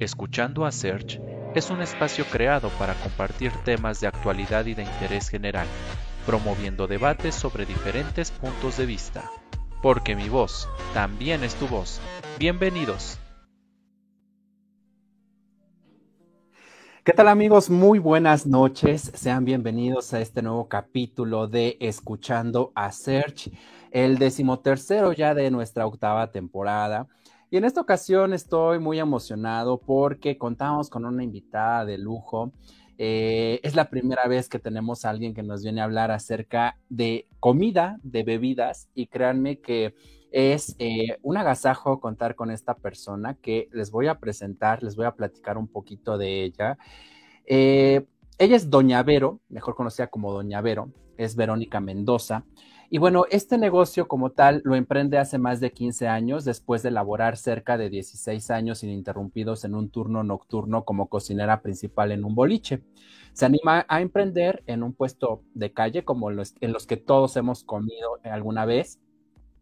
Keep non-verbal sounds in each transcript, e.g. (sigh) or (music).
Escuchando a Search es un espacio creado para compartir temas de actualidad y de interés general, promoviendo debates sobre diferentes puntos de vista. Porque mi voz también es tu voz. Bienvenidos. ¿Qué tal amigos? Muy buenas noches. Sean bienvenidos a este nuevo capítulo de Escuchando a Search, el decimotercero ya de nuestra octava temporada. Y en esta ocasión estoy muy emocionado porque contamos con una invitada de lujo. Eh, es la primera vez que tenemos a alguien que nos viene a hablar acerca de comida, de bebidas, y créanme que es eh, un agasajo contar con esta persona que les voy a presentar, les voy a platicar un poquito de ella. Eh, ella es Doña Vero, mejor conocida como Doña Vero, es Verónica Mendoza. Y bueno, este negocio como tal lo emprende hace más de 15 años, después de laborar cerca de 16 años ininterrumpidos en un turno nocturno como cocinera principal en un boliche. Se anima a emprender en un puesto de calle como los, en los que todos hemos comido alguna vez.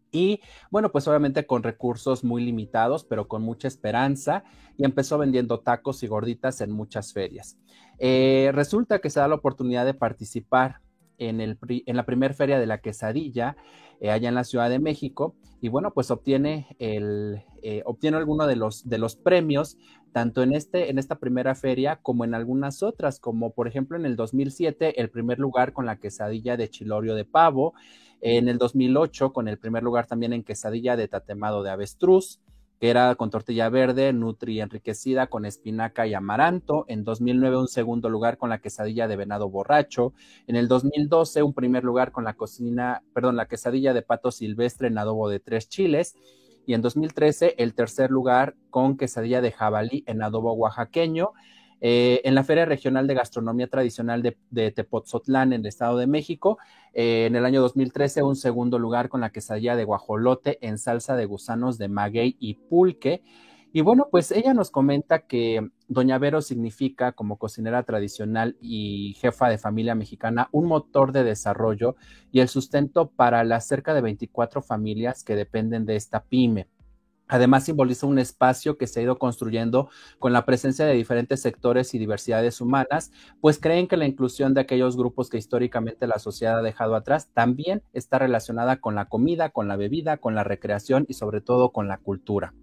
Y bueno, pues obviamente con recursos muy limitados, pero con mucha esperanza, y empezó vendiendo tacos y gorditas en muchas ferias. Eh, resulta que se da la oportunidad de participar en, la primera feria de la quesadilla, eh, allá en la Ciudad de México, y bueno, pues obtiene, el, eh, obtiene alguno de los, de los premios, tanto en, este, en esta primera feria como en algunas otras, como por ejemplo en el 2007, el primer lugar con la quesadilla de chilorio de pavo, en el 2008 con el primer lugar también en quesadilla de tatemado de avestruz, que era con tortilla verde, nutri enriquecida con espinaca y amaranto. En 2009 un segundo lugar con la quesadilla de venado borracho. En el 2012 un primer lugar con la cocina, perdón, la quesadilla de pato silvestre en adobo de tres chiles. Y en 2013 el tercer lugar con quesadilla de jabalí en adobo oaxaqueño. Eh, en la Feria Regional de Gastronomía Tradicional de, Tepotzotlán, en el Estado de México, eh, en el año 2013, un segundo lugar con la quesadilla de guajolote en salsa de gusanos de maguey y pulque. Y bueno, pues ella nos comenta que Doña Vero significa, como cocinera tradicional y jefa de familia mexicana, un motor de desarrollo y el sustento para las cerca de 24 familias que dependen de esta pyme. Además, simboliza un espacio que se ha ido construyendo con la presencia de diferentes sectores y diversidades humanas, pues creen que la inclusión de aquellos grupos que históricamente la sociedad ha dejado atrás también está relacionada con la comida, con la bebida, con la recreación y sobre todo con la cultura.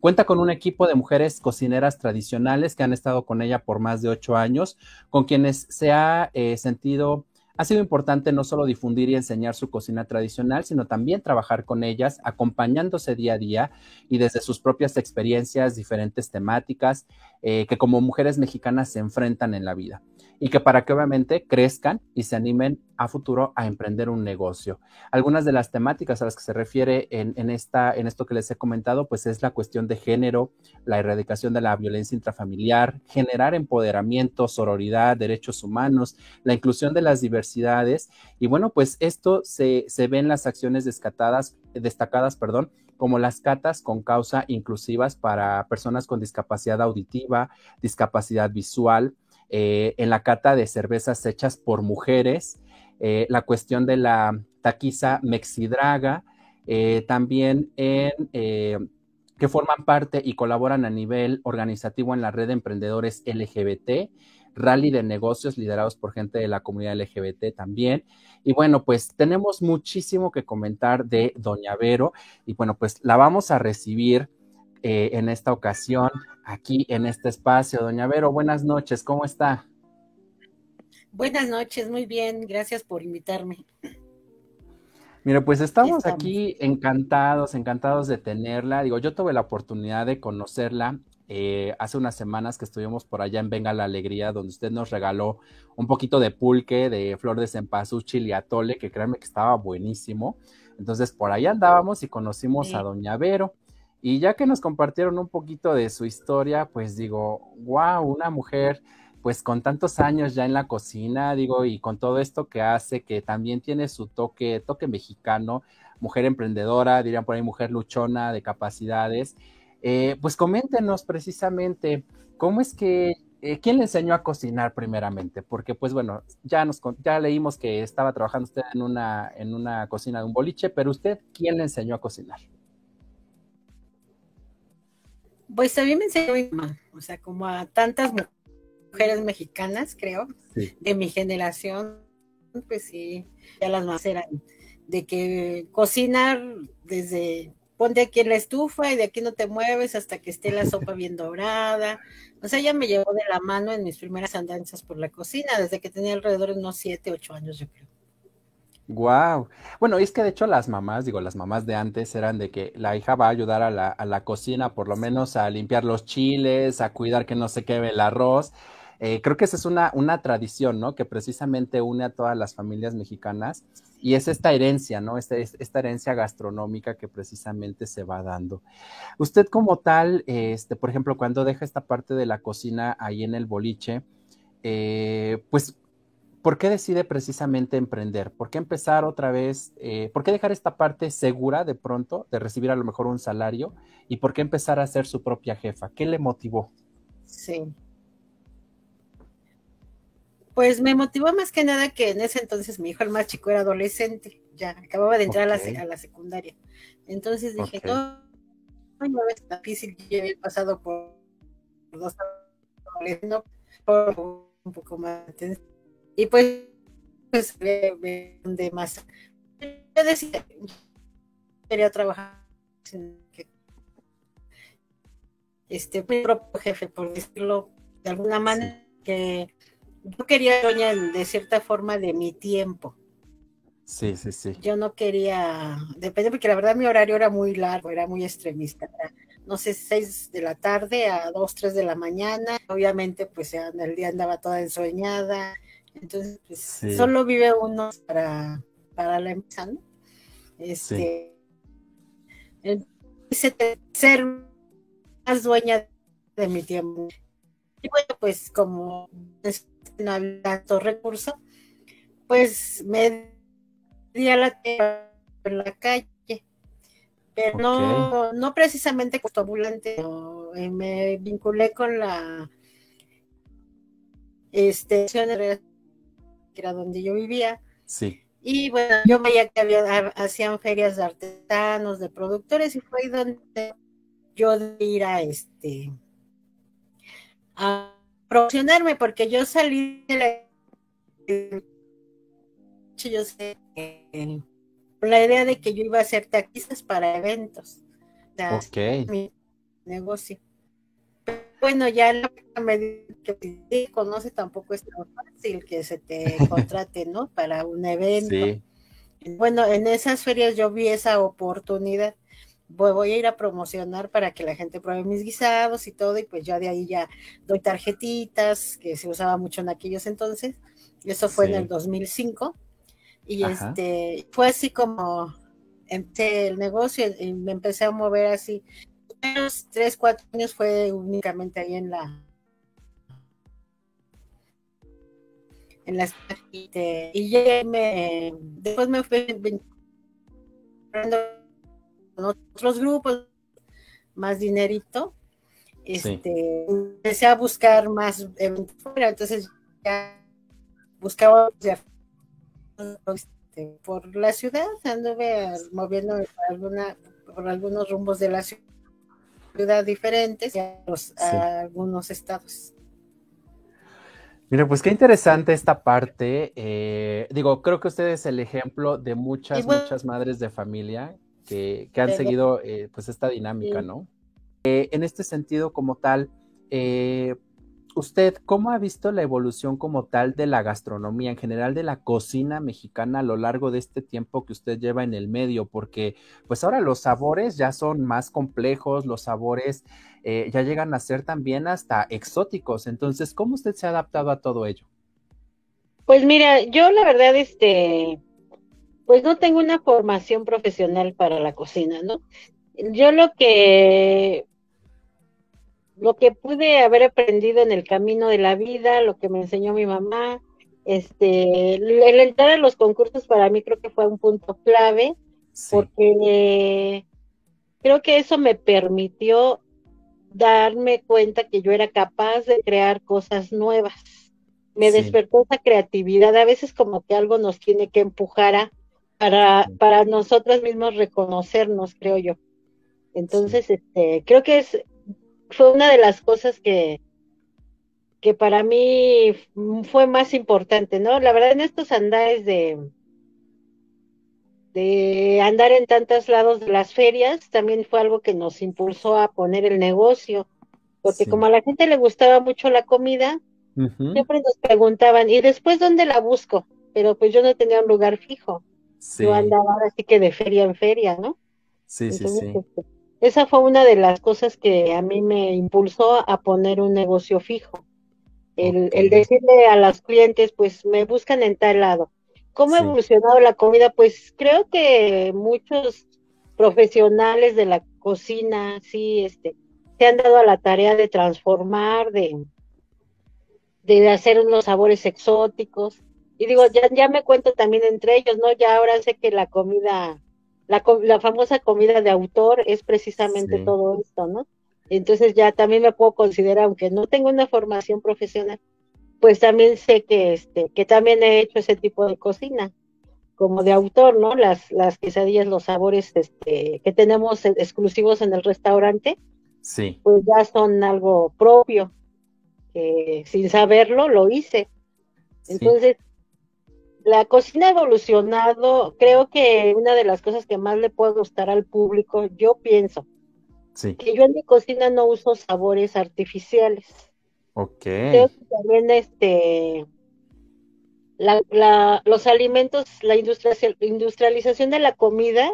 Cuenta con un equipo de mujeres cocineras tradicionales que han estado con ella por más de ocho años, con quienes se ha eh, sentido ha sido importante no solo difundir y enseñar su cocina tradicional, sino también trabajar con ellas, acompañándose día a día y desde sus propias experiencias, diferentes temáticas eh, que como mujeres mexicanas se enfrentan en la vida y que para que obviamente crezcan y se animen a futuro a emprender un negocio. Algunas de las temáticas a las que se refiere en, esta, en esto que les he comentado, pues es la cuestión de género, la erradicación de la violencia intrafamiliar, generar empoderamiento, sororidad, derechos humanos, la inclusión de las diversidades. Y bueno, pues esto se, se ve en las acciones destacadas, destacadas perdón, como las catas con causa inclusivas para personas con discapacidad auditiva, discapacidad visual, eh, en la cata de cervezas hechas por mujeres, eh, la cuestión de la taquiza mexidraga, eh, también en que forman parte y colaboran a nivel organizativo en la red de emprendedores LGBT, rally de negocios liderados por gente de la comunidad LGBT también. Y bueno, pues tenemos muchísimo que comentar de Doña Vero y bueno, pues la vamos a recibir eh, en esta ocasión, aquí en este espacio. Doña Vero, buenas noches, ¿cómo está? Buenas noches, muy bien, gracias por invitarme. Mira, pues estamos, aquí encantados, encantados de tenerla. Digo, yo tuve la oportunidad de conocerla eh, hace unas semanas que estuvimos por allá en Venga la Alegría, donde usted nos regaló un poquito de pulque, de flor de cempasúchil y atole, que créanme que estaba buenísimo. Entonces, por allá andábamos y conocimos a Doña Vero. Y ya que nos compartieron un poquito de su historia, pues digo, wow, una mujer pues con tantos años ya en la cocina, digo, y con todo esto que hace, que también tiene su toque, toque mexicano, mujer emprendedora, dirían por ahí mujer luchona de capacidades. Eh, pues coméntenos precisamente cómo es que, eh, ¿quién le enseñó a cocinar primeramente? Porque pues bueno, ya, nos, ya leímos que estaba trabajando usted en una, en una cocina de un boliche, pero usted, ¿quién le enseñó a cocinar? Pues también me enseñó mi mamá, o sea, como a tantas mujeres mexicanas, creo, de mi generación, pues sí, ya las más eran de que cocinar desde ponte aquí en la estufa y de aquí no te mueves hasta que esté la sopa bien dorada. O sea, ella me llevó de la mano en mis primeras andanzas por la cocina, desde que tenía alrededor de unos siete, ocho años, yo creo. Wow. Bueno, es que de hecho las mamás, digo, las mamás de antes eran de que la hija va a ayudar a la, a la cocina, por lo menos a limpiar los chiles, a cuidar que no se queme el arroz. Eh, creo que esa es una, una tradición, ¿no? Que precisamente une a todas las familias mexicanas y es esta herencia, ¿no? Esta, esta herencia gastronómica que precisamente se va dando. Usted como tal, este, por ejemplo, cuando deja esta parte de la cocina ahí en el boliche, eh, pues ¿por qué decide precisamente emprender? ¿Por qué empezar otra vez? Eh, ¿Por qué dejar esta parte segura de pronto de recibir a lo mejor un salario? ¿Y por qué empezar a ser su propia jefa? ¿Qué le motivó? Sí. Pues me motivó más que nada que en ese entonces mi hijo el más chico era adolescente, ya acababa de entrar a, la, secundaria. Entonces dije, no, no es difícil, yo he pasado por dos adolescentes, por un poco más y pues, pues de más. Yo decía, quería trabajar este mi propio jefe, por decirlo de alguna manera, que yo quería doña de cierta forma de mi tiempo. Sí, sí, sí. Yo no quería, depende, porque la verdad mi horario era muy largo, era muy extremista. no sé, seis de la tarde a dos, tres de la mañana. Obviamente, pues el día andaba toda ensueñada. Entonces, pues, solo vive uno para, para la empresa, ¿no? Este, ser más dueña de mi tiempo. Y bueno, pues como no había tanto recurso, pues me di a la en la calle, pero no, no precisamente como ambulante, me vinculé con la este que era donde yo vivía. Sí. Y bueno, yo veía que había, hacían ferias de artesanos, de productores, y fue ahí donde yo de ir a este a promocionarme, porque yo salí de la yo sé la idea de que yo iba a hacer taxistas para eventos. ok. Mi negocio bueno, ya lo que conoce tampoco es tan fácil que se te (laughs) contrate, ¿no? Para un evento. Bueno, en esas ferias yo vi esa oportunidad. Voy, a ir a promocionar para que la gente pruebe mis guisados y todo, y pues ya de ahí ya doy tarjetitas, que se usaba mucho en aquellos entonces. Eso fue en el 2005. Y este fue así como empecé el negocio y me empecé a mover así tres, cuatro años fue únicamente ahí en la en las y ya me después me fui con otros grupos más dinerito. Este empecé a buscar más entonces ya buscaba este, por la ciudad anduve moviendo alguna por algunos rumbos de la ciudad diferentes a, algunos estados. Mira, pues qué interesante esta parte. Eh, digo, creo que usted es el ejemplo de muchas, muchas madres de familia que, han seguido eh, pues esta dinámica, ¿no? Eh, en este sentido, como tal, ¿Usted cómo ha visto la evolución como tal de la gastronomía, en general de la cocina mexicana a lo largo de este tiempo que usted lleva en el medio? Porque pues ahora los sabores ya son más complejos, los sabores eh, ya llegan a ser también hasta exóticos. Entonces, ¿cómo usted se ha adaptado a todo ello? Pues mira, yo la verdad, este, pues no tengo una formación profesional para la cocina, ¿no? Yo lo que lo que pude haber aprendido en el camino de la vida, lo que me enseñó mi mamá, este, el entrar a los concursos para mí creo que fue un punto clave, porque creo que eso me permitió darme cuenta que yo era capaz de crear cosas nuevas. Me despertó esa creatividad, a veces como que algo nos tiene que empujar a, para, para nosotros mismos reconocernos, creo yo. Entonces, este, creo que es fue una de las cosas que, que para mí fue más importante, ¿no? La verdad en estos andares de, de andar en tantos lados de las ferias, también fue algo que nos impulsó a poner el negocio, porque como a la gente le gustaba mucho la comida, siempre nos preguntaban, ¿y después dónde la busco? Pero pues yo no tenía un lugar fijo. Yo andaba así que de feria en feria, ¿no? Sí, sí, sí. Este, esa fue una de las cosas que a mí me impulsó a poner un negocio fijo. El, el decirle a los clientes, pues me buscan en tal lado. ¿Cómo ha evolucionado la comida? Pues creo que muchos profesionales de la cocina, sí, este, se han dado a la tarea de transformar, de, de hacer unos sabores exóticos. Y digo, ya, ya me cuento también entre ellos, ¿no? Ya ahora sé que la comida la, la famosa comida de autor es precisamente todo esto, ¿no? Entonces ya también me puedo considerar, aunque no tengo una formación profesional, pues también sé que este, que también he hecho ese tipo de cocina, como de autor, ¿no? Las, las quesadillas, los sabores este, que tenemos exclusivos en el restaurante, sí. pues ya son algo propio, que sin saberlo lo hice. Entonces, la cocina ha evolucionado, creo que una de las cosas que más le puede gustar al público, yo pienso, que yo en mi cocina no uso sabores artificiales. Ok. Creo que también este, la, los alimentos, la industrialización de la comida,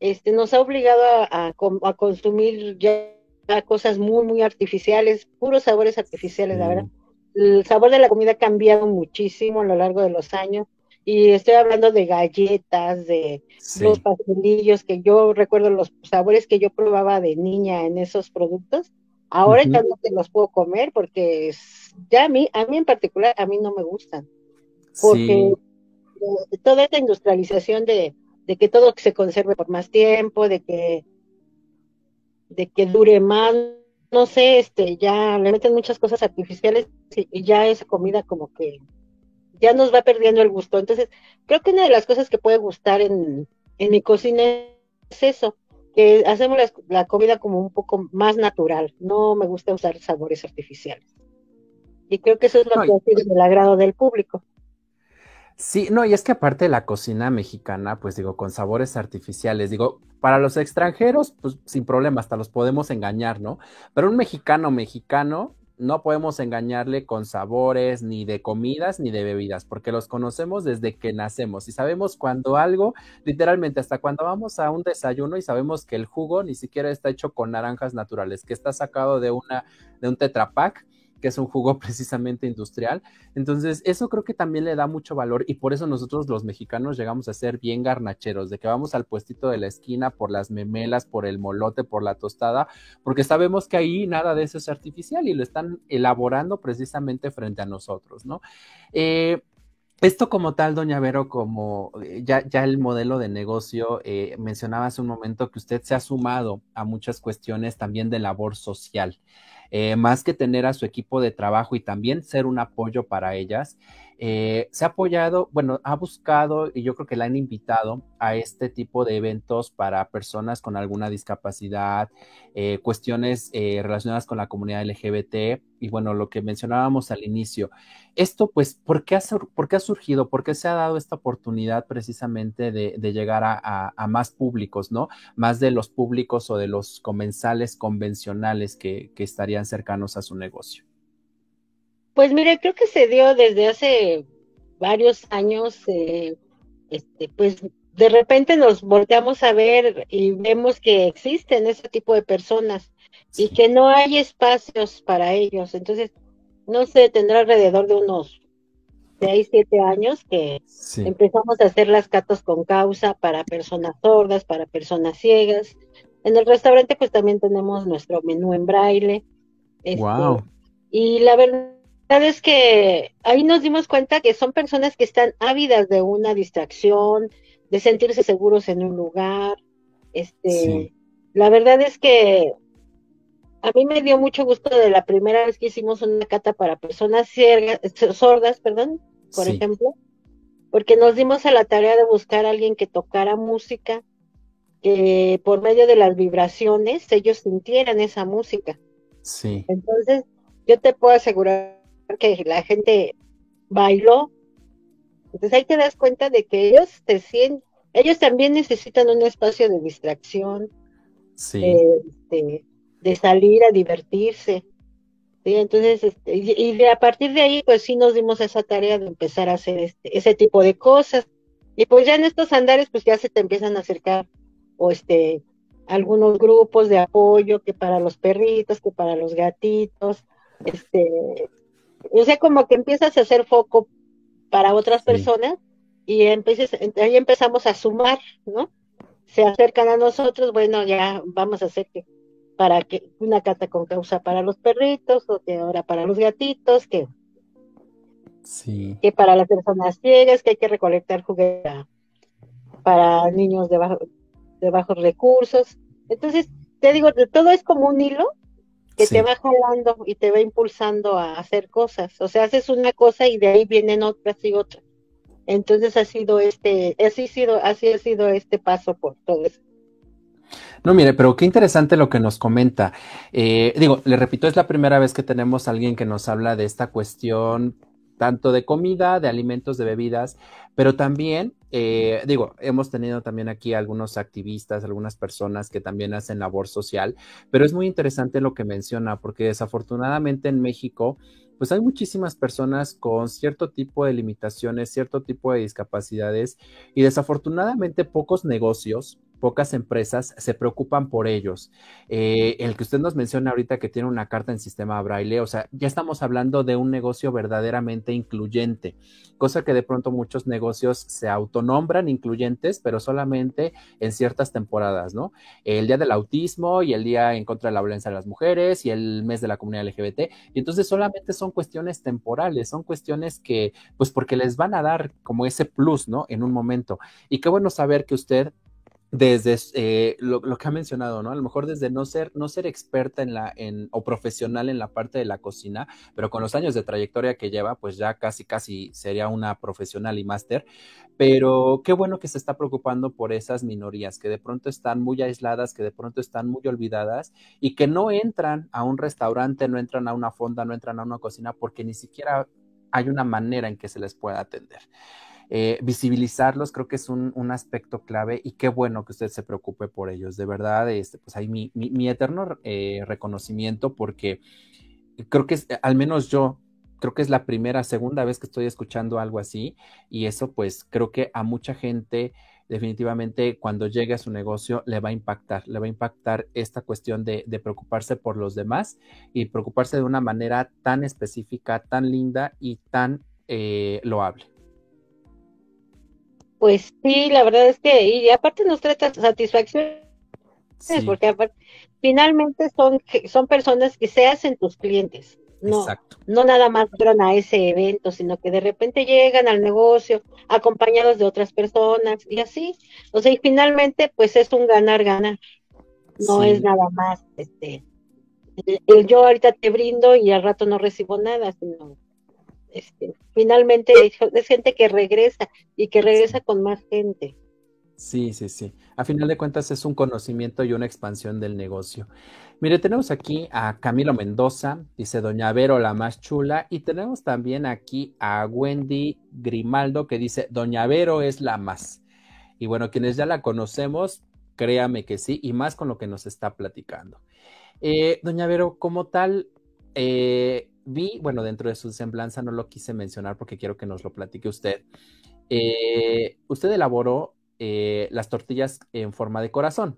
este, nos ha obligado a, consumir ya cosas muy, muy artificiales, puros sabores artificiales, la verdad el sabor de la comida ha cambiado muchísimo a lo largo de los años. Y estoy hablando de galletas, de los pastelillos, que yo recuerdo los sabores que yo probaba de niña en esos productos. Ahora ya no te los puedo comer porque ya a mí, a mí en particular, a mí no me gustan. Porque toda esta industrialización de, de que todo se conserve por más tiempo, de que, de que dure más, no sé, este, ya le meten muchas cosas artificiales y ya esa comida como que ya nos va perdiendo el gusto. Entonces, creo que una de las cosas que puede gustar en, en mi cocina es eso, que hacemos la, comida como un poco más natural. No me gusta usar sabores artificiales. Y creo que eso es lo que hace el agrado del público. Sí, no, y es que aparte de la cocina mexicana, pues digo, con sabores artificiales, digo, para los extranjeros, pues sin problema, hasta los podemos engañar, ¿no? Pero un mexicano mexicano, no podemos engañarle con sabores, ni de comidas, ni de bebidas, porque los conocemos desde que nacemos y sabemos cuando algo, literalmente hasta cuando vamos a un desayuno y sabemos que el jugo ni siquiera está hecho con naranjas naturales, que está sacado de una, de un tetrapack que es un jugo (laughs) precisamente industrial. Entonces, eso creo que también le da mucho valor y por eso nosotros los mexicanos llegamos a ser bien garnacheros, de que vamos al puestito de la esquina por las memelas, por el molote, por la tostada, porque sabemos que ahí nada de eso es artificial y lo están elaborando precisamente frente a nosotros, ¿no? Eh, esto como tal, doña Vero, como eh, ya, ya el modelo de negocio, eh, mencionaba hace un momento que usted se ha sumado a muchas cuestiones también de labor social. Eh, más que tener a su equipo de trabajo y también ser un apoyo para ellas, eh, se ha apoyado, bueno, ha buscado y yo creo que la han invitado a este tipo de eventos para personas con alguna discapacidad, eh, cuestiones relacionadas con la comunidad LGBT y bueno, lo que mencionábamos al inicio. Esto, pues, ¿por qué ha, por qué ha surgido? ¿Por qué se ha dado esta oportunidad precisamente de, llegar a, más públicos, ¿no? Más de los públicos o de los comensales convencionales que, estarían cercanos a su negocio. Pues mire, creo que se dio desde hace varios años, eh, este, pues de repente nos volteamos a ver y vemos que existen ese tipo de personas y que no hay espacios para ellos. Entonces, no sé, tendrá alrededor de unos 6, 7 años que empezamos a hacer las catas con causa para personas sordas, para personas ciegas. En el restaurante pues también tenemos nuestro menú en braille. wow. Este, y la verdad es que ahí nos dimos cuenta que son personas que están ávidas de una distracción, de sentirse seguros en un lugar. Este, la verdad es que a mí me dio mucho gusto de la primera vez que hicimos una cata para personas sordas, perdón, por ejemplo, porque nos dimos a la tarea de buscar a alguien que tocara música, que por medio de las vibraciones ellos sintieran esa música. Sí. Entonces, yo te puedo asegurar que la gente bailó. Entonces ahí te das cuenta de que ellos te sienten, ellos también necesitan un espacio de distracción, Sí. de, de salir a divertirse. ¿sí? Entonces, este, y, y de, a partir de ahí, pues sí nos dimos esa tarea de empezar a hacer este, ese tipo de cosas. Y pues ya en estos andares, pues ya se te empiezan a acercar, o este, algunos grupos de apoyo, que para los perritos, que para los gatitos, este, o sea, como que empiezas a hacer foco para otras Sí. personas y empieces, ahí empezamos a sumar, ¿no? Se acercan a nosotros, bueno, ya vamos a hacer que para que una cata con causa para los perritos, o que ahora para los gatitos, que, Sí. que para las personas ciegas, que hay que recolectar juguetes para, niños de, bajo- de bajos recursos. Entonces, te digo, todo es como un hilo que Sí. te va jalando y te va impulsando a hacer cosas. O sea, haces una cosa y de ahí vienen otras y otras. Entonces ha sido este, así ha sido, así ha sido este paso por todo eso. No, mire, pero qué interesante lo que nos comenta. Eh, digo, le repito, es la primera vez que tenemos a alguien que nos habla de esta cuestión tanto de comida, de alimentos, de bebidas, pero también, eh, digo, hemos tenido también aquí algunos activistas, algunas personas que también hacen labor social, pero es muy interesante lo que menciona, porque desafortunadamente en México, pues hay muchísimas personas con cierto tipo de limitaciones, cierto tipo de discapacidades y desafortunadamente pocos negocios, pocas empresas se preocupan por ellos. Eh, el que usted nos menciona ahorita que tiene una carta en sistema braille, o sea, ya estamos hablando de un negocio verdaderamente incluyente, cosa que de pronto muchos negocios se autonombran incluyentes, pero solamente en ciertas temporadas, ¿no? El día del autismo y el día en contra de la violencia de las mujeres y el mes de la comunidad LGBT, y entonces solamente son cuestiones temporales, son cuestiones que, pues porque les van a dar como ese plus, ¿no? En un momento. Y qué bueno saber que usted desde eh, lo, lo, que ha mencionado, ¿no? A lo mejor desde no ser, no ser experta en la, en, o profesional en la parte de la cocina, pero con los años de trayectoria que lleva, pues ya casi, casi sería una profesional y máster. Pero qué bueno que se está preocupando por esas minorías que de pronto están muy aisladas, que de pronto están muy olvidadas y que no entran a un restaurante, no entran a una fonda, no entran a una cocina porque ni siquiera hay una manera en que se les pueda atender. Eh, visibilizarlos creo que es un, un, aspecto clave y qué bueno que usted se preocupe por ellos. De verdad, este, pues hay mi, mi, eterno eh, reconocimiento porque creo que es, al menos yo, creo que es la primera, segunda vez que estoy escuchando algo así y eso pues creo que a mucha gente definitivamente cuando llegue a su negocio le va a impactar, le va a impactar esta cuestión de, de preocuparse por los demás y preocuparse de una manera tan específica, tan linda y tan eh, loable. Pues sí, la verdad es que, y aparte nos trae satisfacción, sí. porque aparte, finalmente son, son personas que se hacen tus clientes, no, Exacto. no nada más fueron a ese evento, sino que de repente llegan al negocio acompañados de otras personas y así, o sea, y finalmente pues es un ganar-ganar, no sí. es nada más, este, el yo ahorita te brindo y al rato no recibo nada, sino este, finalmente es gente que regresa y que regresa con más gente. Sí, sí, sí. A final de cuentas es un conocimiento y una expansión del negocio. Mire, tenemos aquí a Camilo Mendoza, dice Doña Vero la más chula, y tenemos también aquí a Wendy Grimaldo que dice Doña Vero es la más. Y bueno, quienes ya la conocemos, créame que sí, y más con lo que nos está platicando. Eh, Doña Vero, como tal, eh, vi, bueno, dentro de su semblanza no lo quise mencionar porque quiero que nos lo platique usted. Eh, usted elaboró eh, las tortillas en forma de corazón.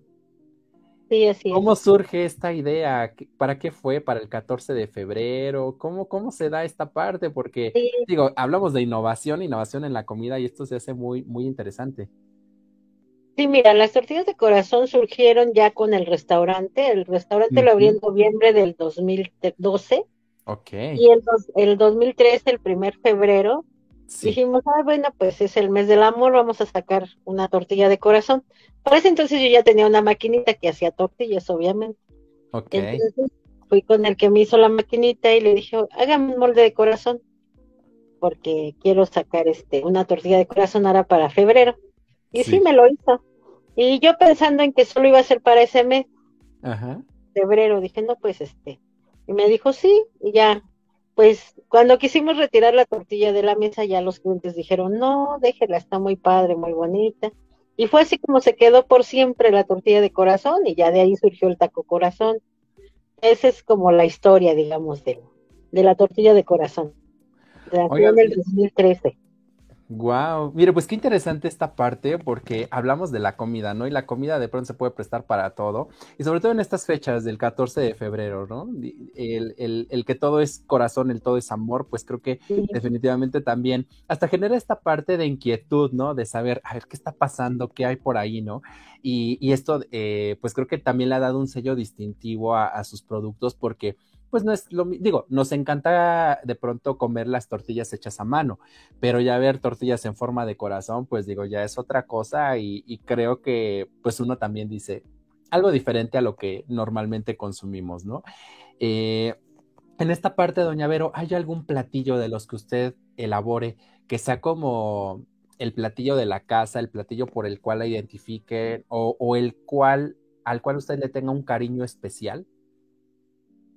Sí, así ¿Cómo es. surge esta idea? ¿Para qué fue? ¿Para el 14 de febrero? ¿Cómo, cómo se da esta parte? Porque, sí. digo, hablamos de innovación, innovación en la comida y esto se hace muy, muy interesante. Sí, mira, las tortillas de corazón surgieron ya con el restaurante. El restaurante uh -huh. lo abrió en noviembre del 2012. Y el, el 2013, el primer febrero, sí. dijimos, ah, bueno, pues es el mes del amor, vamos a sacar una tortilla de corazón. Para ese entonces yo ya tenía una maquinita que hacía tortillas, obviamente. Ok. Entonces fui con el que me hizo la maquinita y le dije, hágame un molde de corazón, porque quiero sacar este una tortilla de corazón ahora para febrero. Y sí. sí me lo hizo. Y yo pensando en que solo iba a ser para ese mes, Ajá. febrero, dije, no, pues este, Y me dijo, sí, y ya, pues cuando quisimos retirar la tortilla de la mesa, ya los clientes dijeron, no, déjela, está muy padre, muy bonita. Y fue así como se quedó por siempre la tortilla de corazón y ya de ahí surgió el taco corazón. Esa es como la historia, digamos, de, de la tortilla de corazón. De del 2013. Wow, mire, pues qué interesante esta parte porque hablamos de la comida, ¿no? Y la comida de pronto se puede prestar para todo, y sobre todo en estas fechas del 14 de febrero, ¿no? El, que todo es corazón, el todo es amor, pues creo que definitivamente también hasta genera esta parte de inquietud, ¿no? De saber, a ver, ¿qué está pasando? ¿Qué hay por ahí, ¿no? Y, esto, eh, pues creo que también le ha dado un sello distintivo a sus productos porque pues no es lo digo, nos encanta de pronto comer las tortillas hechas a mano, pero ya ver tortillas en forma de corazón, pues digo, ya es otra cosa y, creo que pues uno también dice algo diferente a lo que normalmente consumimos, ¿no? Eh, en esta parte, doña Vero, ¿hay algún platillo de los que usted elabore que sea como el platillo de la casa, el platillo por el cual la identifique o, o el cual al cual usted le tenga un cariño especial?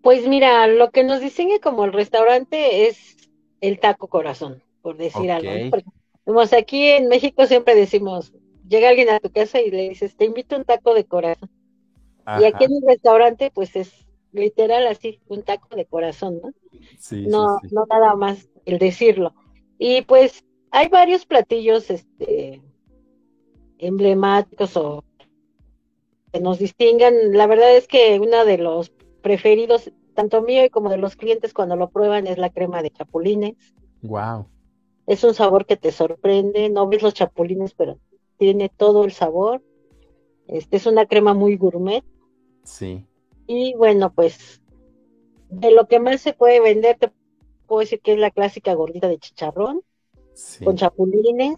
Pues mira, lo que nos distingue como el restaurante es el taco corazón, por decir algo. Porque, aquí en México siempre decimos, llega alguien a tu casa y le dices, te invito a un taco de corazón. Y aquí en el restaurante, pues es literal así, un taco de corazón, ¿no? Sí, no, no nada más el decirlo. Y pues hay varios platillos este, emblemáticos o que nos distingan. La verdad es que uno de los preferidos, tanto mío y como de los clientes cuando lo prueban, es la crema de chapulines. Wow. Es un sabor que te sorprende, no ves los chapulines, pero tiene todo el sabor. Este es una crema muy gourmet. Sí. Y bueno, pues de lo que más se puede vender, te puedo decir que es la clásica gordita de chicharrón con chapulines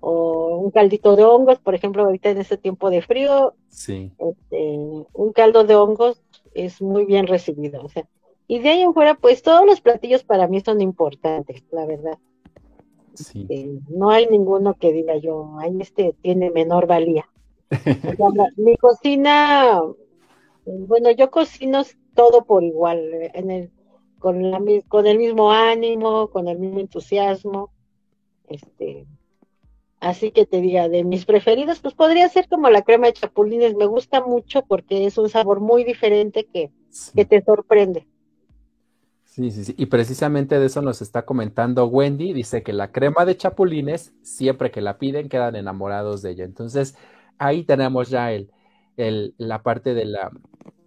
o un caldito de hongos, por ejemplo, ahorita en este tiempo de frío, sí. Este, un caldo de hongos es muy bien recibido. O sea, y de ahí en fuera, pues todos los platillos para mí son importantes, la verdad. Sí. Este, no hay ninguno que diga yo, ahí este tiene menor valía. (laughs) mi cocina, bueno, yo cocino todo por igual, en el, con, la, con el mismo ánimo, con el mismo entusiasmo. Este, Así que te diga, de mis preferidos, pues podría ser como la crema de chapulines. Me gusta mucho porque es un sabor muy diferente que, que te sorprende. Sí, sí, sí. Y precisamente de eso nos está comentando Wendy. Dice que la crema de chapulines, siempre que la piden, quedan enamorados de ella. Entonces, ahí tenemos ya el, el, la parte de la,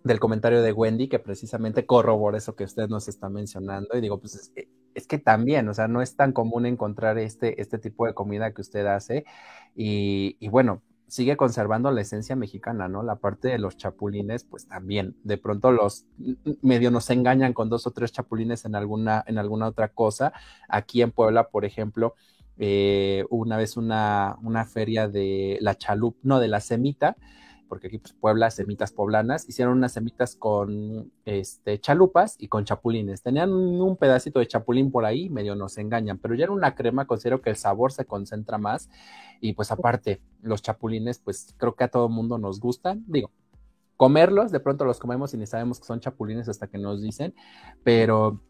del comentario de Wendy, que precisamente corrobora eso que usted nos está mencionando. Y digo, pues es que también, o sea, no es tan común encontrar este, este tipo de comida que usted hace y, bueno, sigue conservando la esencia mexicana, ¿no? La parte de los chapulines, pues también, de pronto los medio nos engañan con dos o tres chapulines en alguna, en alguna otra cosa. Aquí en Puebla, por ejemplo, eh, una vez una, una feria de la chalup, no, de la semita, porque aquí pues Puebla, semitas poblanas, hicieron unas semitas con este, chalupas y con chapulines. Tenían un pedacito de chapulín por ahí, medio nos engañan, pero ya era una crema, considero que el sabor se concentra más y pues aparte, los chapulines pues creo que a todo mundo nos gustan, digo, comerlos, de pronto los comemos y ni sabemos que son chapulines hasta que nos dicen, pero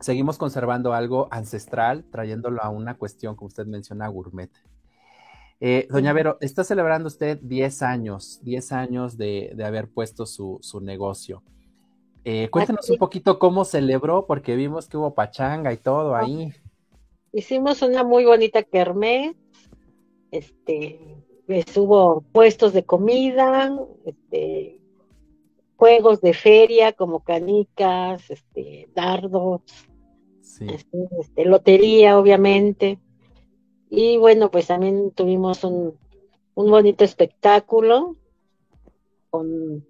seguimos conservando algo ancestral, trayéndolo a una cuestión, como usted menciona, gourmet. Eh, doña Vero, está celebrando usted 10 años, 10 años de, haber puesto su, negocio. Eh, cuéntenos un poquito cómo celebró, porque vimos que hubo pachanga y todo ah, ahí. Hicimos una muy bonita kermés, este, hubo puestos de comida, este, juegos de feria como canicas, este, dardos, este, este, lotería, obviamente. Y bueno, pues también tuvimos un, bonito espectáculo con,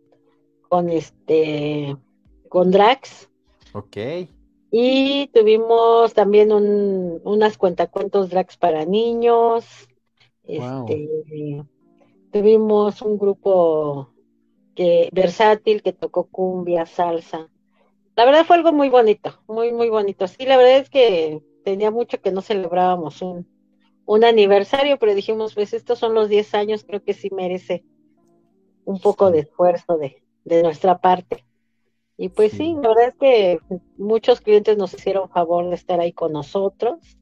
con este con Drax. Ok. Y tuvimos también un, unas cuentacuentos Drax para niños. Este, tuvimos un grupo que, versátil que tocó cumbia, salsa. La verdad fue algo muy bonito, muy, muy bonito. Sí, la verdad es que tenía mucho que no celebrábamos un, un aniversario, pero dijimos, pues estos son los 10 años, creo que sí merece un poco de esfuerzo de, de nuestra parte. Y pues sí. la verdad es que muchos clientes nos hicieron favor de estar ahí con nosotros,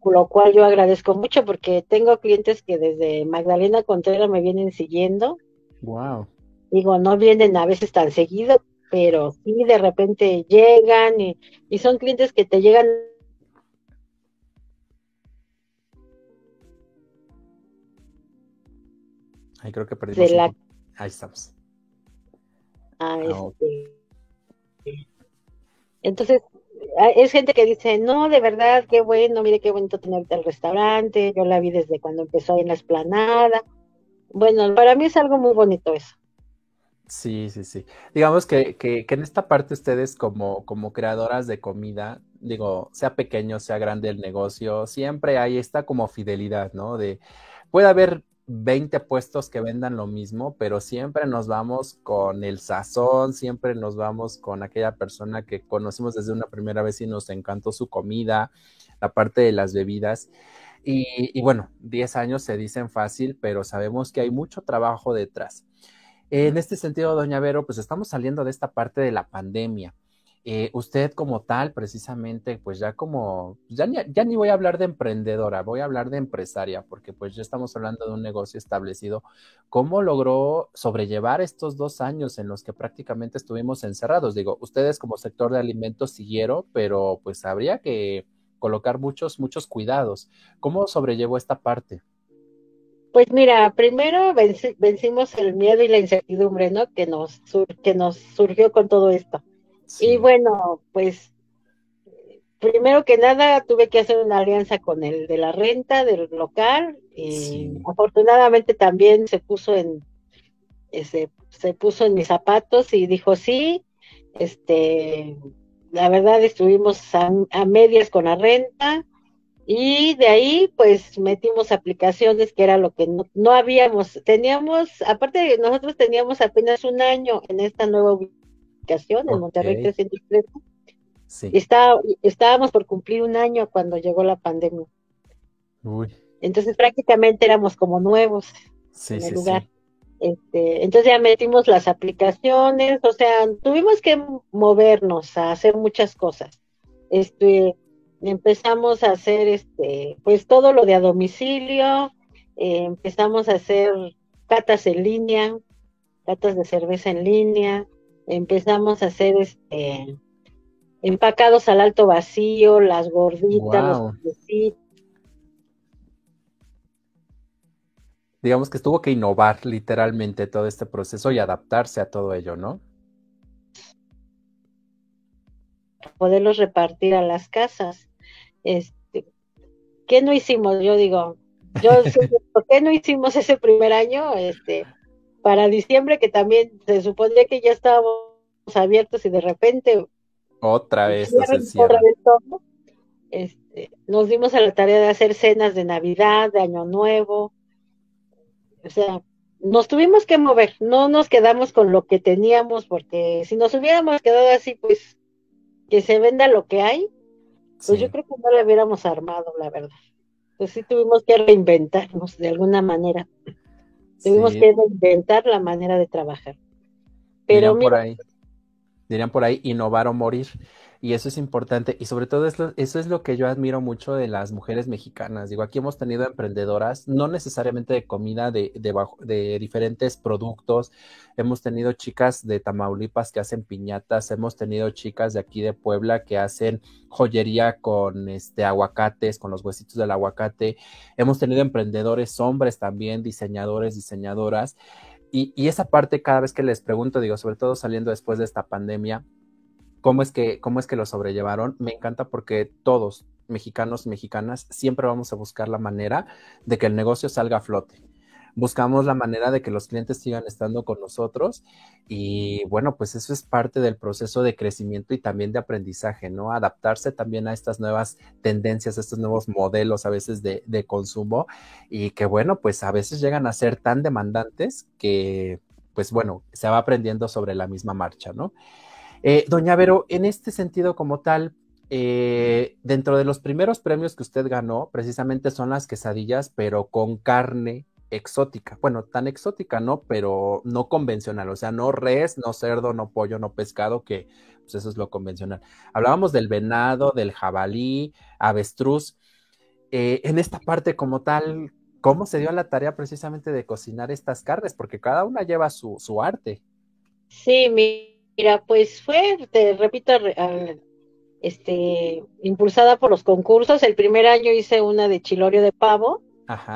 con lo cual yo agradezco mucho porque tengo clientes que desde Magdalena Contreras me vienen siguiendo. Wow. Digo, no vienen a veces tan seguido, pero sí de repente llegan y, y son clientes que te llegan Ahí creo que perdimos. Ahí estamos. Ah, este... Entonces, ah, es gente que dice, no, de verdad, qué bueno, mire qué bonito tenerte el restaurante, yo la vi desde cuando empezó ahí en la esplanada. Bueno, para mí es algo muy bonito eso. Sí, sí, sí. Digamos que, que, que en esta parte ustedes como, como creadoras de comida, digo, sea pequeño, sea grande el negocio, siempre hay esta como fidelidad, ¿no? De, puede haber 20 puestos que vendan lo mismo, pero siempre nos vamos con el sazón, siempre nos vamos con aquella persona que conocimos desde una primera vez y nos encantó su comida, la parte de las bebidas. Y, bueno, 10 años se dicen fácil, pero sabemos que hay mucho trabajo detrás. En este sentido, doña Vero, pues estamos saliendo de esta parte de la pandemia. Eh, usted como tal, precisamente, pues ya como, ya ni, voy a hablar de emprendedora, voy a hablar de empresaria, porque pues ya estamos hablando de un negocio establecido. ¿Cómo logró sobrellevar estos dos años en los que prácticamente estuvimos encerrados? Digo, ustedes como sector de alimentos siguieron, pero pues habría que colocar muchos, muchos cuidados. ¿Cómo sobrellevó esta parte? Pues mira, primero vencimos el miedo y la incertidumbre, ¿no? Que nos, que nos surgió con todo esto. Y bueno, pues primero que nada tuve que hacer una alianza con el de la renta del local y afortunadamente también se puso en se, se puso en mis zapatos y dijo sí, este la verdad estuvimos a, medias con la renta y de ahí pues metimos aplicaciones que era lo que no, no habíamos, teníamos, aparte nosotros teníamos apenas un año en esta nueva en Monterrey 313. Sí. Está, estábamos por cumplir un año cuando llegó la pandemia. Entonces prácticamente éramos como nuevos en el lugar. Este, entonces ya metimos las aplicaciones, o sea, tuvimos que movernos a hacer muchas cosas. Este, empezamos a hacer este, pues todo lo de a domicilio, eh, empezamos a hacer catas en línea, catas de cerveza en línea, empezamos a hacer este empacados al alto vacío, las gorditas, los Digamos que tuvo que innovar literalmente todo este proceso y adaptarse a todo ello, ¿no? Poderlos repartir a las casas. Este, ¿Qué no hicimos? Yo digo, yo (laughs) ¿por qué no hicimos ese primer año? Este, para diciembre, que también se suponía que ya estábamos abiertos y de repente otra vez, este, nos dimos a la tarea de hacer cenas de Navidad, de Año Nuevo. O sea, nos tuvimos que mover, no nos quedamos con lo que teníamos, porque si nos hubiéramos quedado así, pues que se venda lo que hay, pues yo creo que no lo hubiéramos armado, la verdad. Pues sí tuvimos que reinventarnos de alguna manera. Tuvimos que inventar la manera de trabajar. Pero por ahí, dirían por ahí, innovar o morir. Y eso es importante. Y sobre todo eso, eso es lo que yo admiro mucho de las mujeres mexicanas. Digo, aquí hemos tenido emprendedoras, no necesariamente de comida, de, de, diferentes productos. Hemos tenido chicas de Tamaulipas que hacen piñatas. Hemos tenido chicas de aquí de Puebla que hacen joyería con este aguacates, con los huesitos del aguacate. Hemos tenido emprendedores hombres también, diseñadores, diseñadoras. Y, y, esa parte cada vez que les pregunto, digo, sobre todo saliendo después de esta pandemia, cómo es que, cómo es que lo sobrellevaron. Me encanta porque todos, mexicanos y mexicanas, siempre vamos a buscar la manera de que el negocio salga a flote. Buscamos la manera de que los clientes sigan estando con nosotros y bueno, pues eso es parte del proceso de crecimiento y también de aprendizaje, ¿no? Adaptarse también a estas nuevas tendencias, a estos nuevos modelos a veces de, de consumo y que bueno, pues a veces llegan a ser tan demandantes que pues bueno, se va aprendiendo sobre la misma marcha, ¿no? Eh, doña Vero, en este sentido como tal, eh, dentro de los primeros premios que usted ganó, precisamente son las quesadillas, pero con carne exótica. Bueno, tan exótica no, pero no convencional. O sea, no res, no cerdo, no pollo, no pescado, que pues eso es lo convencional. Hablábamos del venado, del jabalí, avestruz. Eh, en esta parte como tal, ¿cómo se dio la tarea precisamente de cocinar estas carnes? Porque cada una lleva su, su arte. Sí, mira, pues fue, te repito, este, impulsada por los concursos. El primer año hice una de chilorio de pavo.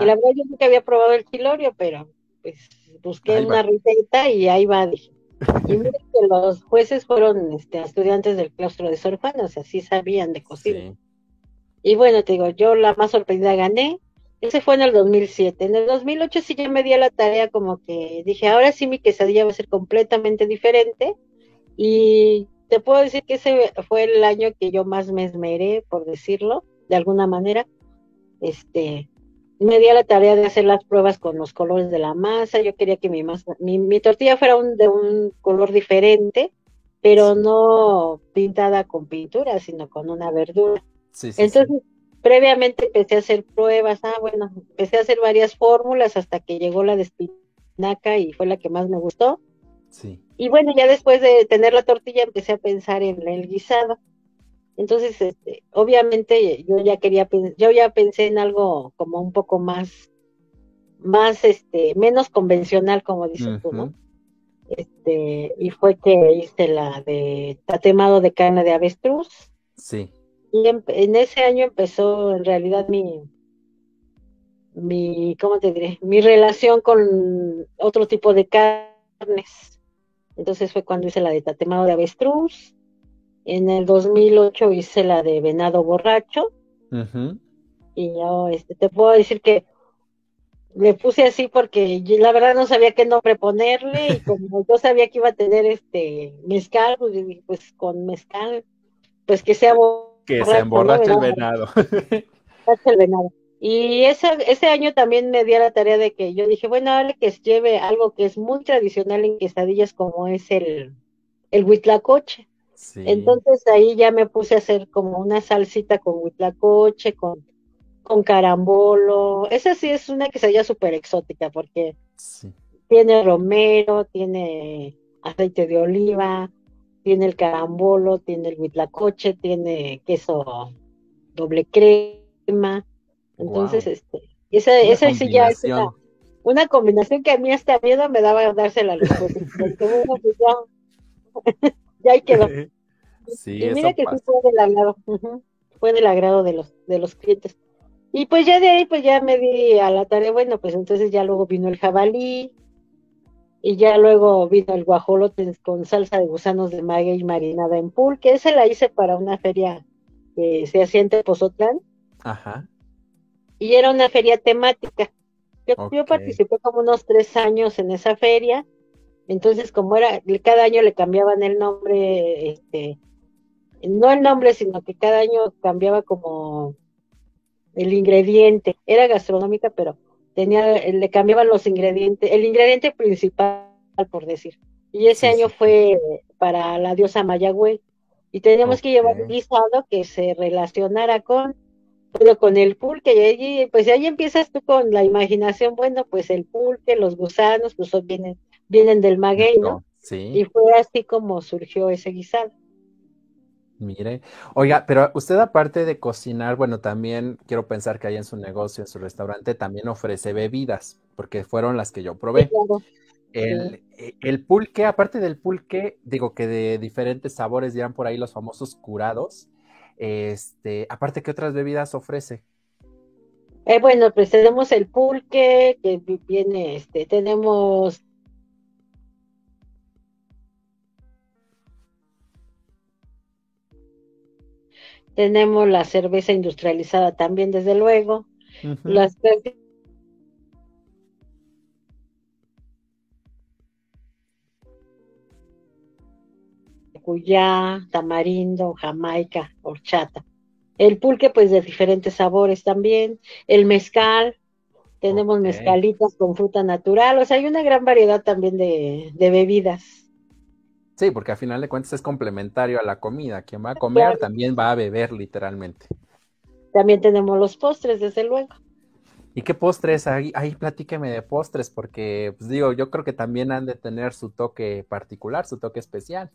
Y la verdad yo nunca había probado el chilorio, pero pues busqué una receta y ahí va, dije. Y mira (laughs) que los jueces fueron este, estudiantes del claustro de Sor Juana, o sea, sí sabían de cocina. Y bueno, te digo, yo la más sorprendida gané. Ese fue en el 2007. En el 2008 sí ya me di a la tarea como que dije, ahora sí mi quesadilla va a ser completamente diferente. Y te puedo decir que ese fue el año que yo más me esmeré, por decirlo, de alguna manera. Este, me di a la tarea de hacer las pruebas con los colores de la masa. Yo quería que mi masa, mi, tortilla fuera un, de un color diferente, pero no pintada con pintura, sino con una verdura. Entonces, previamente empecé a hacer pruebas. Ah, bueno, empecé a hacer varias fórmulas hasta que llegó la de espinaca y fue la que más me gustó. Sí. Y bueno, ya después de tener la tortilla empecé a pensar en el guisado. Entonces, este, obviamente yo ya quería, yo ya pensé en algo como un poco más, más, este, menos convencional, como dices tú, ¿no? Este, y fue que hice la de tatemado de carne de avestruz. Sí. Y en, en ese año empezó en realidad mi, mi, ¿cómo te diré? Mi relación con otro tipo de carnes entonces fue cuando hice la de tatemado de avestruz. En el 2008 hice la de venado borracho. Y yo este, te puedo decir que le puse así porque la verdad no sabía qué nombre ponerle y (laughs) como yo sabía que iba a tener este mezcal, pues, pues con mezcal, pues que sea que se emborrache el venado. (laughs) el venado. Y ese, ese año también me di a la tarea de que yo dije, bueno, dale que lleve algo que es muy tradicional en quesadillas como es el, el huitlacoche. Entonces ahí ya me puse a hacer como una salsita con huitlacoche, con, con carambolo. Esa sí es una quesadilla súper exótica porque tiene romero, tiene aceite de oliva, tiene el carambolo, tiene el huitlacoche, tiene queso doble crema entonces, este, esa, esa sí ya es una, combinación que a mí hasta miedo me daba dársela a los pues ya, (laughs) ya ahí quedó. (laughs) Sí, y mira que sí fue del agrado, fue del agrado de los, de los clientes. Y pues ya de ahí, pues ya me di a la tarea, bueno, pues entonces ya luego vino el jabalí, y ya luego vino el guajolote con salsa de gusanos de maguey marinada en pulque, esa la hice para una feria que se hacía en Tepozotlán. Ajá y era una feria temática. Yo, participé como unos tres años en esa feria, entonces como era, cada año le cambiaban el nombre, este, no el nombre, sino que cada año cambiaba como el ingrediente, era gastronómica, pero tenía, le cambiaban los ingredientes, el ingrediente principal, por decir. Y ese año fue para la diosa Mayagüey, y teníamos que llevar un guisado que se relacionara con pero con el pulque, y allí, pues ahí empiezas tú con la imaginación, bueno, pues el pulque, los gusanos, pues vienen, vienen del maguey, ¿no? Sí. Y fue así como surgió ese guisado. Mire, oiga, pero usted aparte de cocinar, bueno, también quiero pensar que ahí en su negocio, en su restaurante, también ofrece bebidas, porque fueron las que yo probé. el, eh, el, pulque, aparte del pulque, digo que de diferentes sabores, dirán por ahí los famosos curados, este, aparte, ¿qué otras bebidas ofrece? Eh, bueno, pues tenemos el pulque, que viene, este, tenemos tenemos la cerveza industrializada también, desde luego, las cuyá, tamarindo, jamaica, horchata. El pulque, pues de diferentes sabores también. El mezcal, tenemos mezcalitas con fruta natural. O sea, hay una gran variedad también de, bebidas. Sí, porque a final de cuentas es complementario a la comida. Quien va a comer también va a beber literalmente. También tenemos los postres, desde luego. ¿Y qué postres? Ahí, ahí platíqueme de postres, porque pues digo, yo creo que también han de tener su toque particular, su toque especial.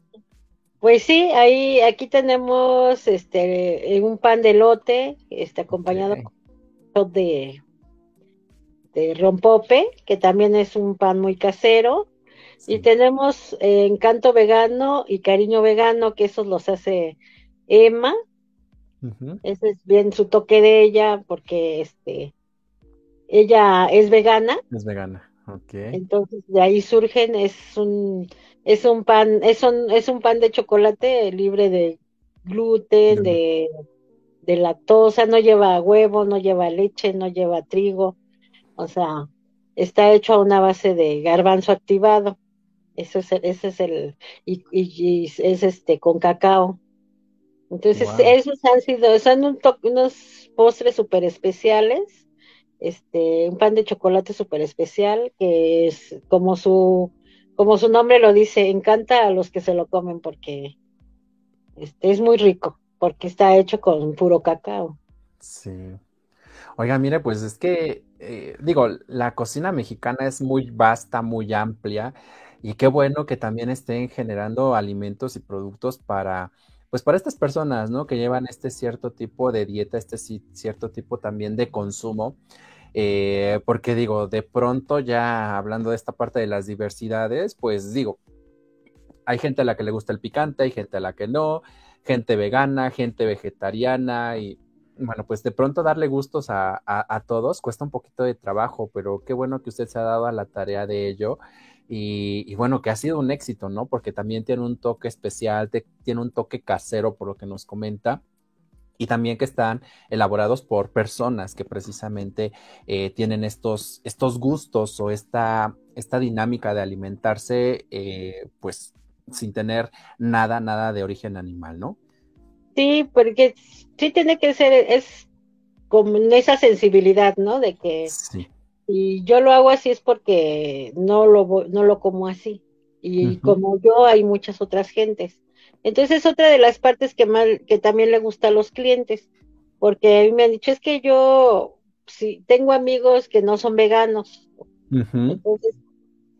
Pues sí, ahí, aquí tenemos este un pan de lote, este acompañado de, de rompope, que también es un pan muy casero. Y tenemos eh, encanto vegano y cariño vegano, que esos los hace Emma. Ese es bien su toque de ella, porque este ella es vegana. Es vegana, ok. Entonces de ahí surgen, es un es un pan, es un, es un pan de chocolate libre de gluten, de, de lactosa, no lleva huevo, no lleva leche, no lleva trigo, o sea, está hecho a una base de garbanzo activado. Eso es, ese es el, y, y, es este con cacao. Entonces, esos han sido, son un unos postres súper especiales, este, un pan de chocolate súper especial, que es como su como su nombre lo dice, encanta a los que se lo comen porque este, es muy rico, porque está hecho con puro cacao. Sí. Oiga, mire, pues es que, eh, digo, la cocina mexicana es muy vasta, muy amplia, y qué bueno que también estén generando alimentos y productos para, pues para estas personas, ¿no? Que llevan este cierto tipo de dieta, este cierto tipo también de consumo. Eh, porque digo, de pronto ya hablando de esta parte de las diversidades, pues digo, hay gente a la que le gusta el picante, hay gente a la que no, gente vegana, gente vegetariana y bueno, pues de pronto darle gustos a, todos cuesta un poquito de trabajo, pero qué bueno que usted se ha dado a la tarea de ello. Y, bueno, que ha sido un éxito, ¿no? Porque también tiene un toque especial, tiene un toque casero, por lo que nos comenta y también que están elaborados por personas que precisamente eh, tienen estos, estos gustos o esta, esta dinámica de alimentarse, eh, pues sin tener nada, nada de origen animal, ¿no? Sí, porque sí tiene que ser, es como esa sensibilidad, ¿no? De que sí. y yo lo hago así es porque no lo, no lo como así. Y como yo, hay muchas otras gentes. Entonces es otra de las partes que, que también le gusta a los clientes, porque a mí me han dicho, es que yo si tengo amigos que no son veganos. Entonces,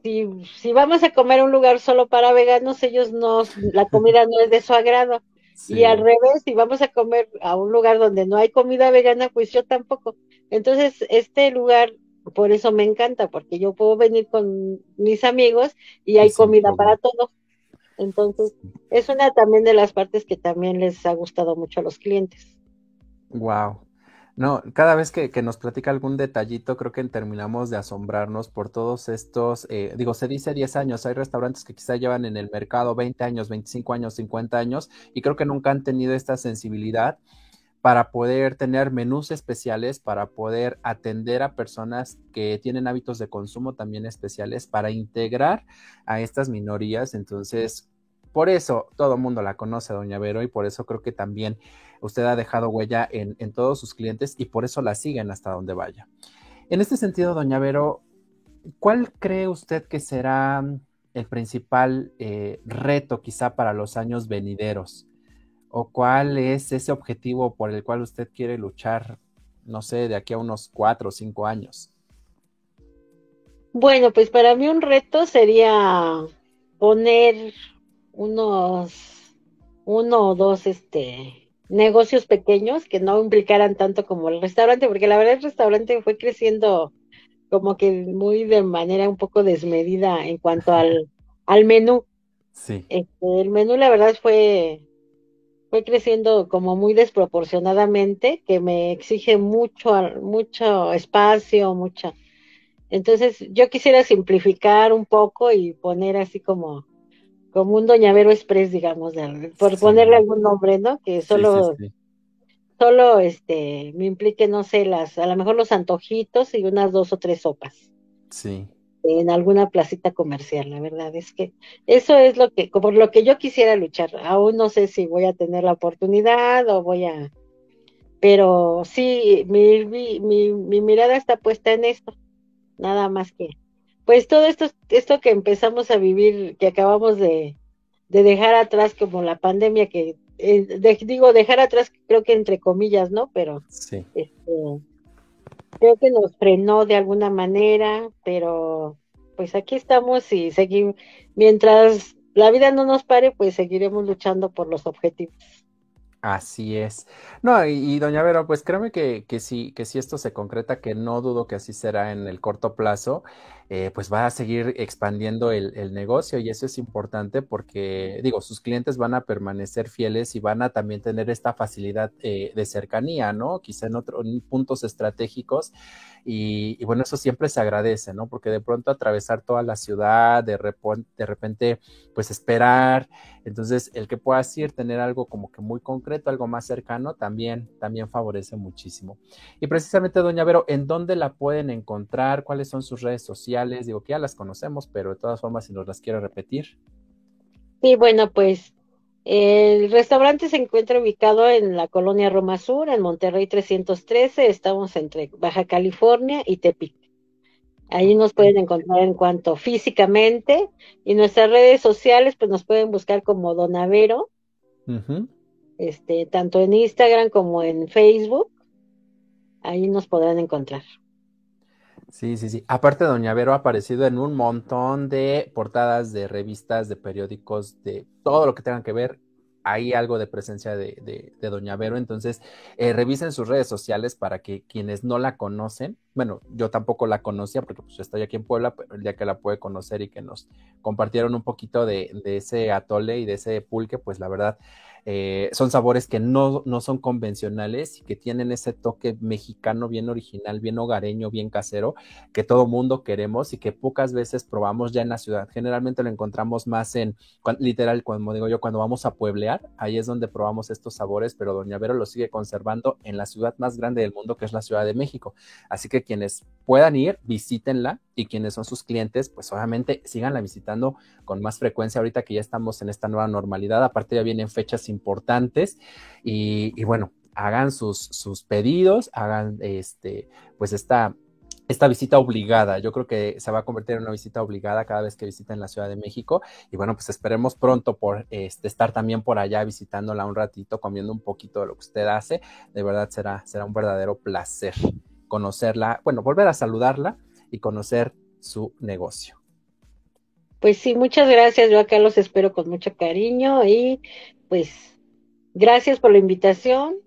si, si vamos a comer a un lugar solo para veganos, ellos no, la comida no es de su agrado. Y al revés, si vamos a comer a un lugar donde no hay comida vegana, pues yo tampoco. Entonces, este lugar, por eso me encanta, porque yo puedo venir con mis amigos y hay comida para todos. Entonces, es una también de las partes que también les ha gustado mucho a los clientes. Wow. No, cada vez que, nos platica algún detallito, creo que terminamos de asombrarnos por todos estos, eh, digo, se dice 10 años, hay restaurantes que quizá llevan en el mercado 20 años, 25 años, 50 años, y creo que nunca han tenido esta sensibilidad para poder tener menús especiales, para poder atender a personas que tienen hábitos de consumo también especiales, para integrar a estas minorías. Entonces, por eso todo el mundo la conoce, doña Vero, y por eso creo que también usted ha dejado huella en, todos sus clientes y por eso la siguen hasta donde vaya. En este sentido, doña Vero, ¿cuál cree usted que será el principal eh, reto quizá para los años venideros? ¿O cuál es ese objetivo por el cual usted quiere luchar, no sé, de aquí a unos cuatro o cinco años? Bueno, pues para mí un reto sería poner unos uno o dos este negocios pequeños que no implicaran tanto como el restaurante, porque la verdad el restaurante fue creciendo como que muy de manera un poco desmedida en cuanto al, (laughs) al menú. Sí. Este, el menú la verdad fue fue creciendo como muy desproporcionadamente, que me exige mucho mucho espacio, mucha. Entonces, yo quisiera simplificar un poco y poner así como como un Doñavero Express, digamos, por ponerle algún nombre, ¿no? Que solo, solo este, me implique, no sé, las, a lo mejor los antojitos y unas dos o tres sopas. Sí. En alguna placita comercial, la verdad es que eso es lo que, por lo que yo quisiera luchar. Aún no sé si voy a tener la oportunidad o voy a, pero sí, mi, mi, mi, mi mirada está puesta en esto, nada más que pues todo esto, esto que empezamos a vivir, que acabamos de, dejar atrás como la pandemia, que eh, digo dejar atrás creo que entre comillas, ¿no? Pero sí. Este, creo que nos frenó de alguna manera, pero pues aquí estamos y seguimos, mientras la vida no nos pare, pues seguiremos luchando por los objetivos. Así es. No, y, doña Vero, pues créeme que, que sí, que si esto se concreta, que no dudo que así será en el corto plazo, eh, pues va a seguir expandiendo el, negocio y eso es importante porque, digo, sus clientes van a permanecer fieles y van a también tener esta facilidad eh, de cercanía, ¿no? Quizá en otros puntos estratégicos y, bueno, eso siempre se agradece, ¿no? Porque de pronto atravesar toda la ciudad, de, de repente, pues esperar, entonces el que puedas ir, tener algo como que muy concreto, algo más cercano, también, también favorece muchísimo. Y precisamente, doña Vero, ¿en dónde la pueden encontrar? ¿Cuáles son sus redes sociales? Digo que ya las conocemos, pero de todas formas, si nos las quiere repetir. Sí, bueno, pues el restaurante se encuentra ubicado en la colonia Roma Sur, en Monterrey 313. Estamos entre Baja California y Tepic. Ahí nos pueden encontrar en cuanto físicamente y nuestras redes sociales, pues nos pueden buscar como Donavero, este, tanto en Instagram como en Facebook. Ahí nos podrán encontrar. Sí, sí, sí. Aparte, Doña Vero ha aparecido en un montón de portadas de revistas, de periódicos, de todo lo que tenga que ver. Hay algo de presencia de, Doña Vero. Entonces, eh, revisen sus redes sociales para que quienes no la conocen, bueno, yo tampoco la conocía porque pues estoy aquí en Puebla, pero el día que la pude conocer y que nos compartieron un poquito de, de ese atole y de ese pulque, pues la verdad eh, son sabores que no, no, son convencionales y que tienen ese toque mexicano bien original, bien hogareño, bien casero, que todo mundo queremos y que pocas veces probamos ya en la ciudad. Generalmente lo encontramos más en, literal, cuando digo yo, cuando vamos a pueblear, ahí es donde probamos estos sabores, pero Doña Vero lo sigue conservando en la ciudad más grande del mundo, que es la Ciudad de México. Así que quienes puedan ir, visítenla y quienes son sus clientes, pues obviamente síganla visitando con más frecuencia ahorita que ya estamos en esta nueva normalidad. Aparte ya vienen fechas importantes y, bueno, hagan sus, sus, pedidos, hagan este, pues esta, esta visita obligada. Yo creo que se va a convertir en una visita obligada cada vez que visiten la Ciudad de México. Y bueno, pues esperemos pronto por este, estar también por allá visitándola un ratito, comiendo un poquito de lo que usted hace. De verdad será, será un verdadero placer conocerla, bueno, volver a saludarla y conocer su negocio. Pues sí, muchas gracias. Yo acá los espero con mucho cariño y pues gracias por la invitación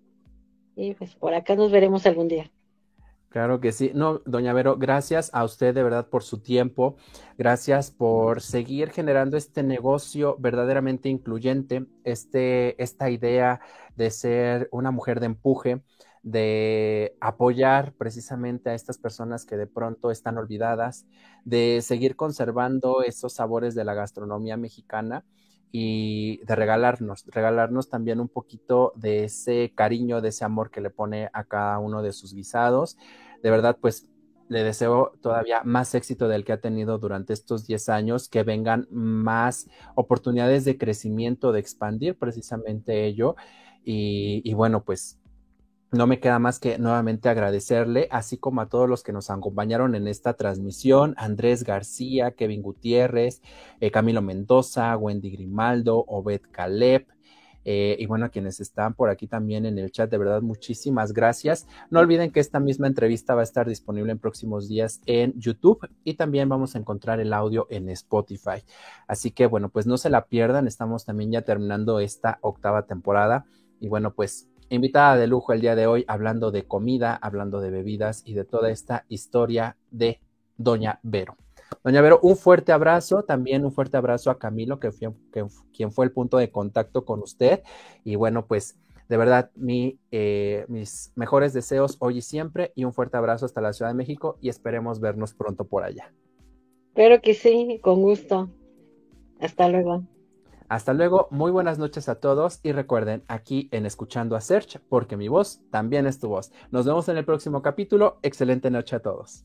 y pues por acá nos veremos algún día. Claro que sí. No, doña Vero, gracias a usted de verdad por su tiempo. Gracias por seguir generando este negocio verdaderamente incluyente, este, esta idea de ser una mujer de empuje, de apoyar precisamente a estas personas que de pronto están olvidadas, de seguir conservando esos sabores de la gastronomía mexicana y de regalarnos, regalarnos también un poquito de ese cariño, de ese amor que le pone a cada uno de sus guisados. De verdad, pues le deseo todavía más éxito del que ha tenido durante estos 10 años, que vengan más oportunidades de crecimiento, de expandir precisamente ello. Y, y bueno, pues no me queda más que nuevamente agradecerle, así como a todos los que nos acompañaron en esta transmisión, Andrés García, Kevin Gutiérrez, eh, Camilo Mendoza, Wendy Grimaldo, Obed Caleb, eh, y bueno, a quienes están por aquí también en el chat, de verdad, muchísimas gracias. No olviden que esta misma entrevista va a estar disponible en próximos días en YouTube y también vamos a encontrar el audio en Spotify. Así que bueno, pues no se la pierdan, estamos también ya terminando esta octava temporada y bueno, pues invitada de lujo el día de hoy hablando de comida, hablando de bebidas y de toda esta historia de Doña Vero. Doña Vero, un fuerte abrazo, también un fuerte abrazo a Camilo, que fue, quien fue el punto de contacto con usted. Y bueno, pues de verdad, mi, eh, mis mejores deseos hoy y siempre y un fuerte abrazo hasta la Ciudad de México y esperemos vernos pronto por allá. Espero que sí, con gusto. Hasta luego. Hasta luego, muy buenas noches a todos y recuerden aquí en Escuchando a Search porque mi voz también es tu voz. Nos vemos en el próximo capítulo. Excelente noche a todos.